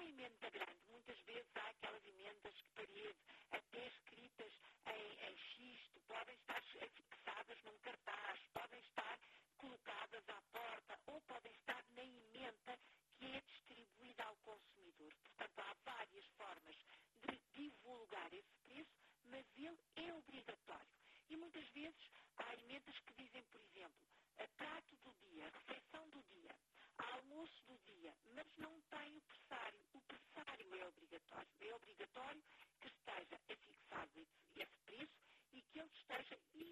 uma emenda é grande, muitas vezes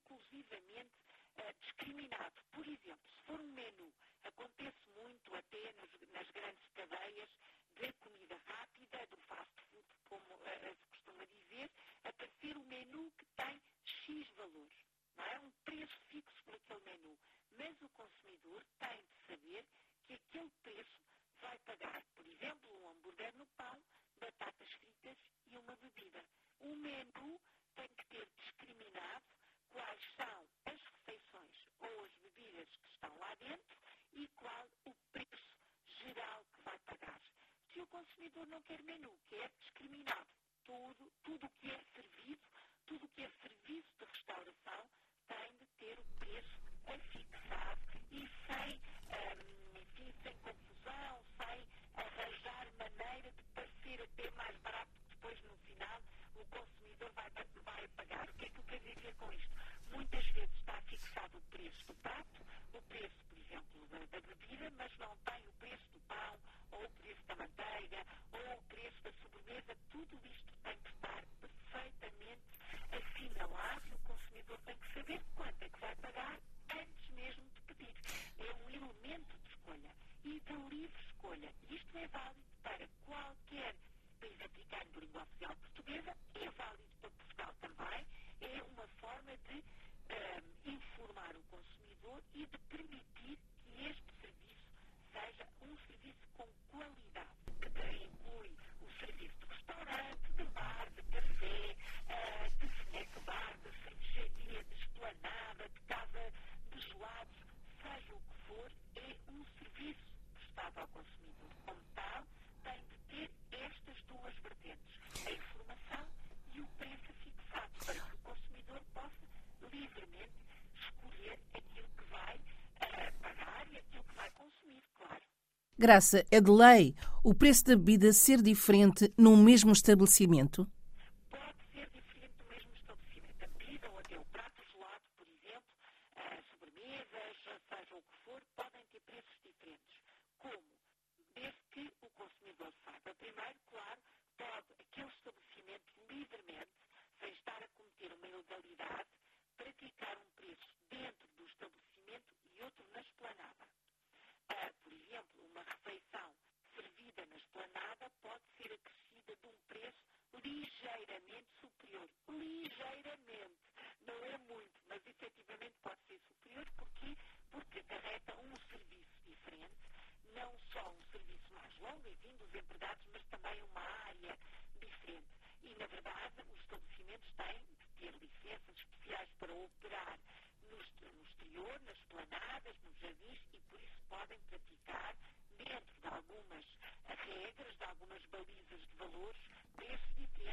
inclusivamente uh, discriminado. Por exemplo, se for um menu, acontece muito até nos, nas grandes cadeias de comida rápida, do fast food, como uh, se costuma dizer, aparecer um menu que tem X valores. Não é um preço fixo por aquele menu. Mas o consumidor tem de saber que aquele preço vai pagar, por exemplo, um hambúrguer no pão, batatas fritas e uma bebida. O menu consumidor não quer menu, quer é discriminado. Tudo, tudo o que é servido, tudo o que é serviço de restauração tem de ter o preço afixado e sem, hum, enfim, sem confusão, sem arranjar maneira de parecer até mais barato depois no final o consumidor vai, vai pagar. O que é que eu quero dizer com isto? Muitas vezes está fixado o preço do prato, escolha e da livre escolha. Isto é válido para qualquer país aplicado de língua oficial portuguesa, é válido Graça, é de lei o preço da bebida ser diferente num mesmo estabelecimento? ligeiramente, não é muito, mas efetivamente pode ser superior, porque Porque acarreta um serviço diferente, não só um serviço mais longo, e vindo dos empregados, mas também uma área diferente. E, na verdade, os estabelecimentos têm de ter licenças especiais para operar no, no exterior, nas planadas, nos jardins, e por isso podem praticar dentro de algumas regras, de algumas balizas de valores, preços diferentes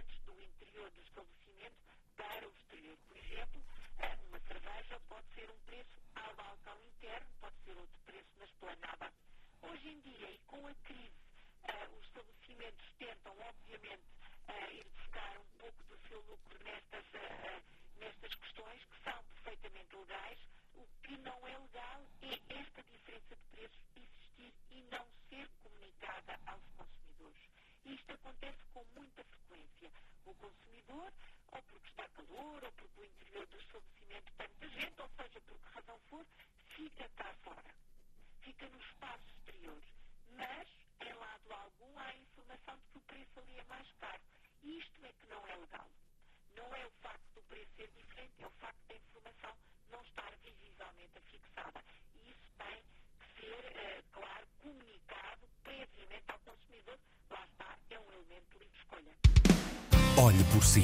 com a crise, uh, os estabelecimentos tentam, obviamente, uh, ir buscar um pouco do seu lucro nestas, ah, nestas questões que são perfeitamente legais. O que não é legal Não é o facto do preço ser diferente, é o facto da informação não estar visivelmente fixada. E isso tem que ser, eh, claro, comunicado previamente ao consumidor. Lá está, é um elemento de escolha. Olhe por si